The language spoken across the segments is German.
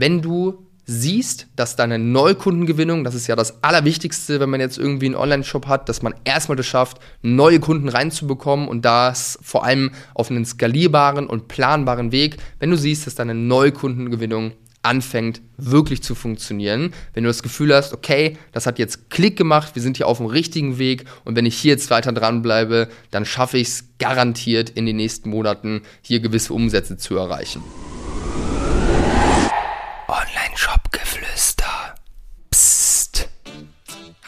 wenn du siehst, dass deine Neukundengewinnung, das ist ja das Allerwichtigste, wenn man jetzt irgendwie einen Online-Shop hat, dass man erstmal das schafft, neue Kunden reinzubekommen und das vor allem auf einen skalierbaren und planbaren Weg, wenn du siehst, dass deine Neukundengewinnung anfängt wirklich zu funktionieren. Wenn du das Gefühl hast, okay, das hat jetzt Klick gemacht, wir sind hier auf dem richtigen Weg und wenn ich hier jetzt weiter dranbleibe, dann schaffe ich es garantiert in den nächsten Monaten hier gewisse Umsätze zu erreichen.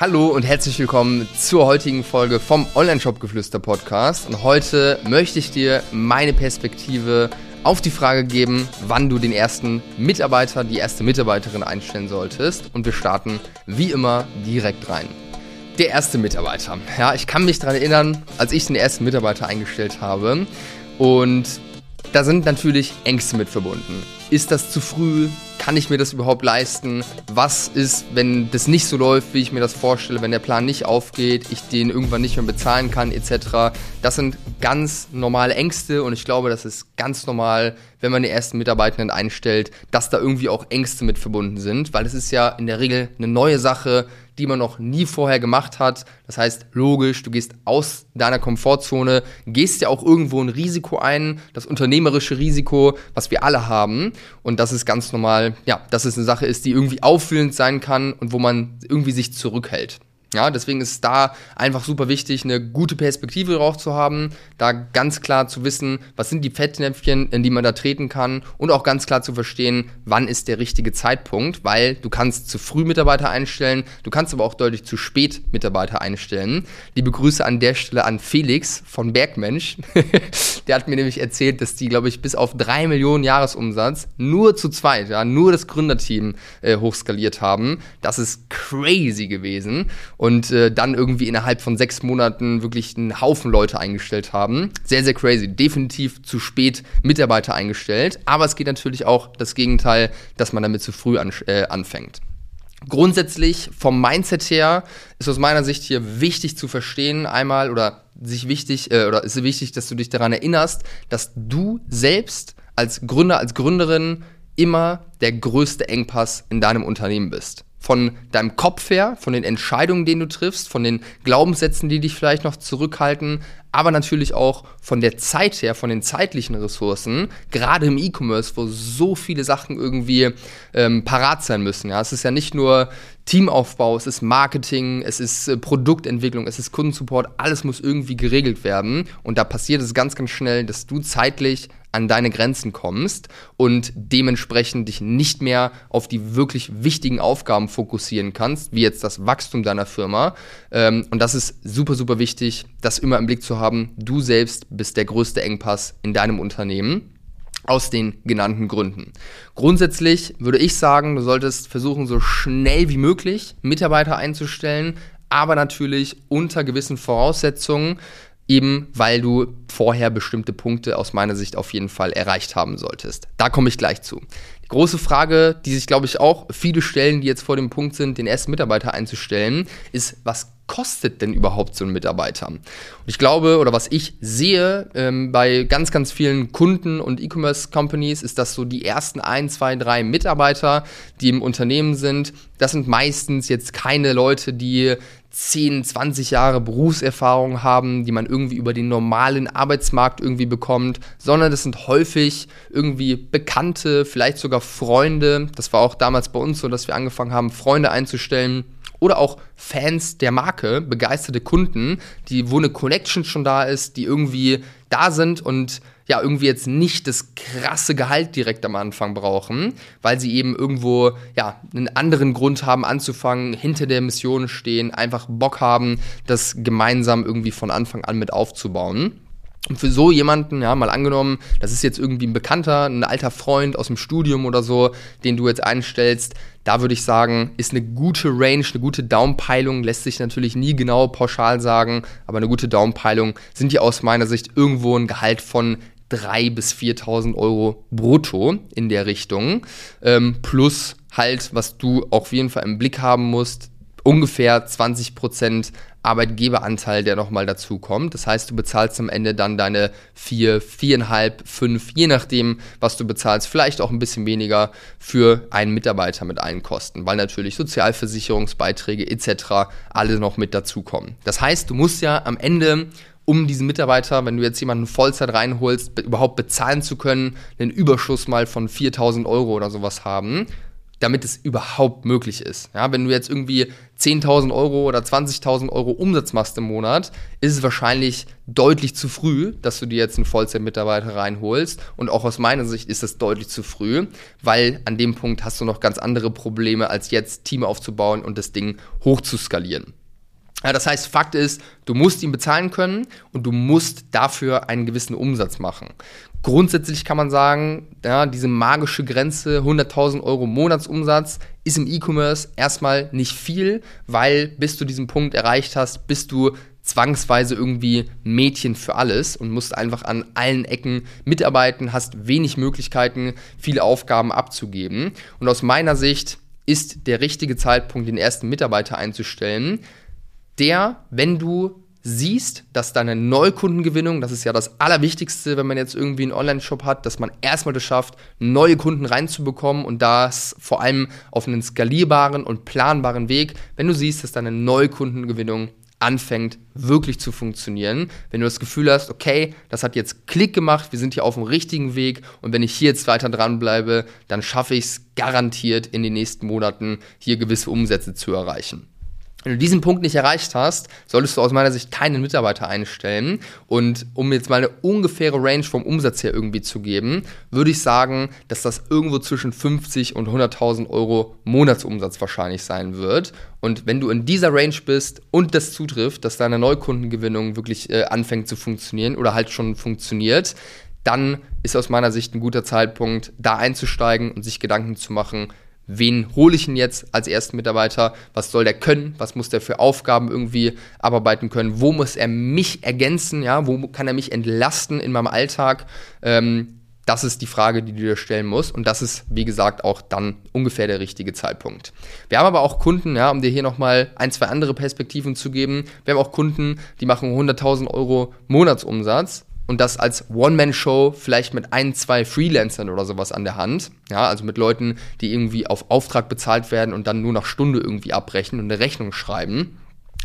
Hallo und herzlich willkommen zur heutigen Folge vom Online-Shop-Geflüster-Podcast. Und heute möchte ich dir meine Perspektive auf die Frage geben, wann du den ersten Mitarbeiter, die erste Mitarbeiterin einstellen solltest. Und wir starten wie immer direkt rein. Der erste Mitarbeiter. Ja, ich kann mich daran erinnern, als ich den ersten Mitarbeiter eingestellt habe. Und da sind natürlich Ängste mit verbunden. Ist das zu früh? Kann ich mir das überhaupt leisten? Was ist, wenn das nicht so läuft, wie ich mir das vorstelle, wenn der Plan nicht aufgeht, ich den irgendwann nicht mehr bezahlen kann, etc. Das sind ganz normale Ängste und ich glaube, das ist ganz normal, wenn man den ersten Mitarbeitenden einstellt, dass da irgendwie auch Ängste mit verbunden sind, weil es ist ja in der Regel eine neue Sache, die man noch nie vorher gemacht hat. Das heißt, logisch, du gehst aus deiner Komfortzone, gehst ja auch irgendwo ein Risiko ein, das unternehmerische Risiko, was wir alle haben. Und das ist ganz normal, ja, dass es eine Sache ist, die irgendwie auffüllend sein kann und wo man irgendwie sich zurückhält. Ja, deswegen ist es da einfach super wichtig, eine gute Perspektive drauf zu haben, da ganz klar zu wissen, was sind die Fettnäpfchen, in die man da treten kann und auch ganz klar zu verstehen, wann ist der richtige Zeitpunkt, weil du kannst zu früh Mitarbeiter einstellen, du kannst aber auch deutlich zu spät Mitarbeiter einstellen. Liebe Grüße an der Stelle an Felix von Bergmensch. der hat mir nämlich erzählt, dass die, glaube ich, bis auf drei Millionen Jahresumsatz nur zu zweit, ja, nur das Gründerteam äh, hochskaliert haben. Das ist crazy gewesen und äh, dann irgendwie innerhalb von sechs Monaten wirklich einen Haufen Leute eingestellt haben. Sehr, sehr crazy. Definitiv zu spät Mitarbeiter eingestellt. Aber es geht natürlich auch das Gegenteil, dass man damit zu früh an, äh, anfängt. Grundsätzlich vom Mindset her ist aus meiner Sicht hier wichtig zu verstehen einmal oder sich wichtig äh, oder ist wichtig, dass du dich daran erinnerst, dass du selbst als Gründer, als Gründerin immer der größte Engpass in deinem Unternehmen bist von deinem Kopf her, von den Entscheidungen, die du triffst, von den Glaubenssätzen, die dich vielleicht noch zurückhalten, aber natürlich auch von der Zeit her, von den zeitlichen Ressourcen, gerade im E-Commerce, wo so viele Sachen irgendwie ähm, parat sein müssen. Ja, es ist ja nicht nur Teamaufbau, es ist Marketing, es ist äh, Produktentwicklung, es ist Kundensupport, alles muss irgendwie geregelt werden und da passiert es ganz, ganz schnell, dass du zeitlich an deine Grenzen kommst und dementsprechend dich nicht mehr auf die wirklich wichtigen Aufgaben fokussieren kannst, wie jetzt das Wachstum deiner Firma. Ähm, und das ist super, super wichtig, das immer im Blick zu haben. Du selbst bist der größte Engpass in deinem Unternehmen. Aus den genannten Gründen. Grundsätzlich würde ich sagen, du solltest versuchen, so schnell wie möglich Mitarbeiter einzustellen, aber natürlich unter gewissen Voraussetzungen, eben weil du vorher bestimmte Punkte aus meiner Sicht auf jeden Fall erreicht haben solltest. Da komme ich gleich zu. Die große Frage, die sich, glaube ich, auch viele stellen, die jetzt vor dem Punkt sind, den ersten Mitarbeiter einzustellen, ist, was kostet denn überhaupt so ein Mitarbeiter? Und ich glaube, oder was ich sehe ähm, bei ganz, ganz vielen Kunden und E-Commerce-Companies, ist, dass so die ersten ein, zwei, drei Mitarbeiter, die im Unternehmen sind, das sind meistens jetzt keine Leute, die 10, 20 Jahre Berufserfahrung haben, die man irgendwie über den normalen Arbeitsmarkt irgendwie bekommt, sondern das sind häufig irgendwie Bekannte, vielleicht sogar Freunde. Das war auch damals bei uns so, dass wir angefangen haben, Freunde einzustellen oder auch Fans der Marke, begeisterte Kunden, die, wo eine Connection schon da ist, die irgendwie da sind und ja irgendwie jetzt nicht das krasse Gehalt direkt am Anfang brauchen, weil sie eben irgendwo ja einen anderen Grund haben anzufangen, hinter der Mission stehen, einfach Bock haben, das gemeinsam irgendwie von Anfang an mit aufzubauen. Und für so jemanden, ja, mal angenommen, das ist jetzt irgendwie ein Bekannter, ein alter Freund aus dem Studium oder so, den du jetzt einstellst, da würde ich sagen, ist eine gute Range, eine gute Downpeilung, lässt sich natürlich nie genau pauschal sagen, aber eine gute Downpeilung sind ja aus meiner Sicht irgendwo ein Gehalt von 3.000 bis 4.000 Euro brutto in der Richtung. Ähm, plus halt, was du auch auf jeden Fall im Blick haben musst, ungefähr 20% Arbeitgeberanteil, der nochmal dazu kommt. Das heißt, du bezahlst am Ende dann deine vier, viereinhalb, fünf, je nachdem, was du bezahlst, vielleicht auch ein bisschen weniger für einen Mitarbeiter mit allen Kosten, weil natürlich Sozialversicherungsbeiträge etc. alle noch mit dazukommen. Das heißt, du musst ja am Ende um diesen Mitarbeiter, wenn du jetzt jemanden Vollzeit reinholst, überhaupt bezahlen zu können, einen Überschuss mal von 4000 Euro oder sowas haben, damit es überhaupt möglich ist. Ja, wenn du jetzt irgendwie 10.000 Euro oder 20.000 Euro Umsatz machst im Monat, ist es wahrscheinlich deutlich zu früh, dass du dir jetzt einen Vollzeitmitarbeiter reinholst. Und auch aus meiner Sicht ist das deutlich zu früh, weil an dem Punkt hast du noch ganz andere Probleme, als jetzt Team aufzubauen und das Ding hoch zu skalieren. Ja, das heißt, Fakt ist, du musst ihn bezahlen können und du musst dafür einen gewissen Umsatz machen. Grundsätzlich kann man sagen, ja, diese magische Grenze 100.000 Euro Monatsumsatz ist im E-Commerce erstmal nicht viel, weil bis du diesen Punkt erreicht hast, bist du zwangsweise irgendwie Mädchen für alles und musst einfach an allen Ecken mitarbeiten, hast wenig Möglichkeiten, viele Aufgaben abzugeben. Und aus meiner Sicht ist der richtige Zeitpunkt, den ersten Mitarbeiter einzustellen, der, wenn du siehst, dass deine Neukundengewinnung, das ist ja das Allerwichtigste, wenn man jetzt irgendwie einen Online-Shop hat, dass man erstmal das schafft, neue Kunden reinzubekommen und das vor allem auf einen skalierbaren und planbaren Weg, wenn du siehst, dass deine Neukundengewinnung anfängt wirklich zu funktionieren. Wenn du das Gefühl hast, okay, das hat jetzt Klick gemacht, wir sind hier auf dem richtigen Weg und wenn ich hier jetzt weiter dranbleibe, dann schaffe ich es garantiert in den nächsten Monaten hier gewisse Umsätze zu erreichen. Wenn du diesen Punkt nicht erreicht hast, solltest du aus meiner Sicht keinen Mitarbeiter einstellen. Und um jetzt mal eine ungefähre Range vom Umsatz her irgendwie zu geben, würde ich sagen, dass das irgendwo zwischen 50 und 100.000 Euro Monatsumsatz wahrscheinlich sein wird. Und wenn du in dieser Range bist und das zutrifft, dass deine Neukundengewinnung wirklich äh, anfängt zu funktionieren oder halt schon funktioniert, dann ist aus meiner Sicht ein guter Zeitpunkt, da einzusteigen und sich Gedanken zu machen, wen hole ich ihn jetzt als ersten Mitarbeiter, was soll der können, was muss der für Aufgaben irgendwie abarbeiten können, wo muss er mich ergänzen, ja, wo kann er mich entlasten in meinem Alltag. Ähm, das ist die Frage, die du dir stellen musst. Und das ist, wie gesagt, auch dann ungefähr der richtige Zeitpunkt. Wir haben aber auch Kunden, ja, um dir hier nochmal ein, zwei andere Perspektiven zu geben. Wir haben auch Kunden, die machen 100.000 Euro Monatsumsatz und das als One-Man-Show vielleicht mit ein, zwei Freelancern oder sowas an der Hand. Ja, also mit Leuten, die irgendwie auf Auftrag bezahlt werden und dann nur nach Stunde irgendwie abbrechen und eine Rechnung schreiben.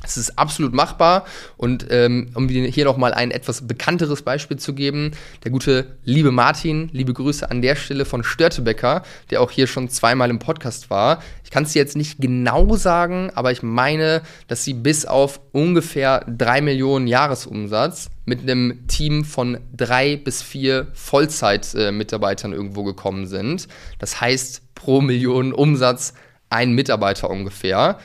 Es ist absolut machbar und ähm, um hier nochmal ein etwas bekannteres Beispiel zu geben, der gute liebe Martin, liebe Grüße an der Stelle von Störtebecker, der auch hier schon zweimal im Podcast war. Ich kann es dir jetzt nicht genau sagen, aber ich meine, dass sie bis auf ungefähr drei Millionen Jahresumsatz mit einem Team von drei bis vier Vollzeit-Mitarbeitern äh, irgendwo gekommen sind. Das heißt, pro Million Umsatz ein Mitarbeiter ungefähr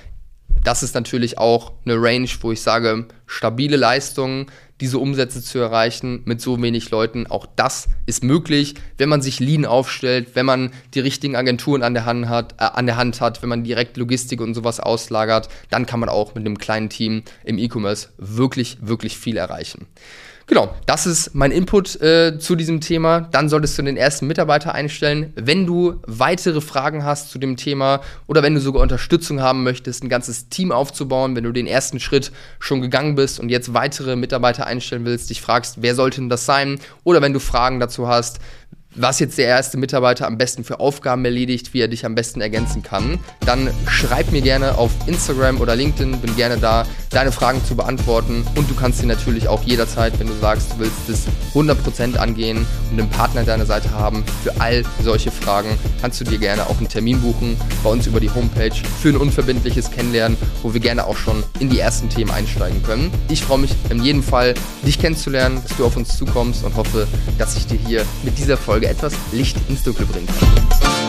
das ist natürlich auch eine Range, wo ich sage, stabile Leistungen, diese Umsätze zu erreichen mit so wenig Leuten, auch das ist möglich, wenn man sich lean aufstellt, wenn man die richtigen Agenturen an der Hand hat, äh, an der Hand hat, wenn man direkt Logistik und sowas auslagert, dann kann man auch mit einem kleinen Team im E-Commerce wirklich, wirklich viel erreichen. Genau, das ist mein Input äh, zu diesem Thema. Dann solltest du den ersten Mitarbeiter einstellen. Wenn du weitere Fragen hast zu dem Thema oder wenn du sogar Unterstützung haben möchtest, ein ganzes Team aufzubauen, wenn du den ersten Schritt schon gegangen bist und jetzt weitere Mitarbeiter einstellen willst, dich fragst, wer sollte denn das sein? Oder wenn du Fragen dazu hast, was jetzt der erste Mitarbeiter am besten für Aufgaben erledigt, wie er dich am besten ergänzen kann, dann schreib mir gerne auf Instagram oder LinkedIn, bin gerne da, deine Fragen zu beantworten und du kannst sie natürlich auch jederzeit, wenn du sagst, du willst es 100% angehen und einen Partner an deiner Seite haben für all solche Fragen, kannst du dir gerne auch einen Termin buchen bei uns über die Homepage für ein unverbindliches Kennenlernen, wo wir gerne auch schon in die ersten Themen einsteigen können. Ich freue mich in jedem Fall, dich kennenzulernen, dass du auf uns zukommst und hoffe, dass ich dir hier mit dieser Folge Folge etwas Licht ins Dunkle bringen kann.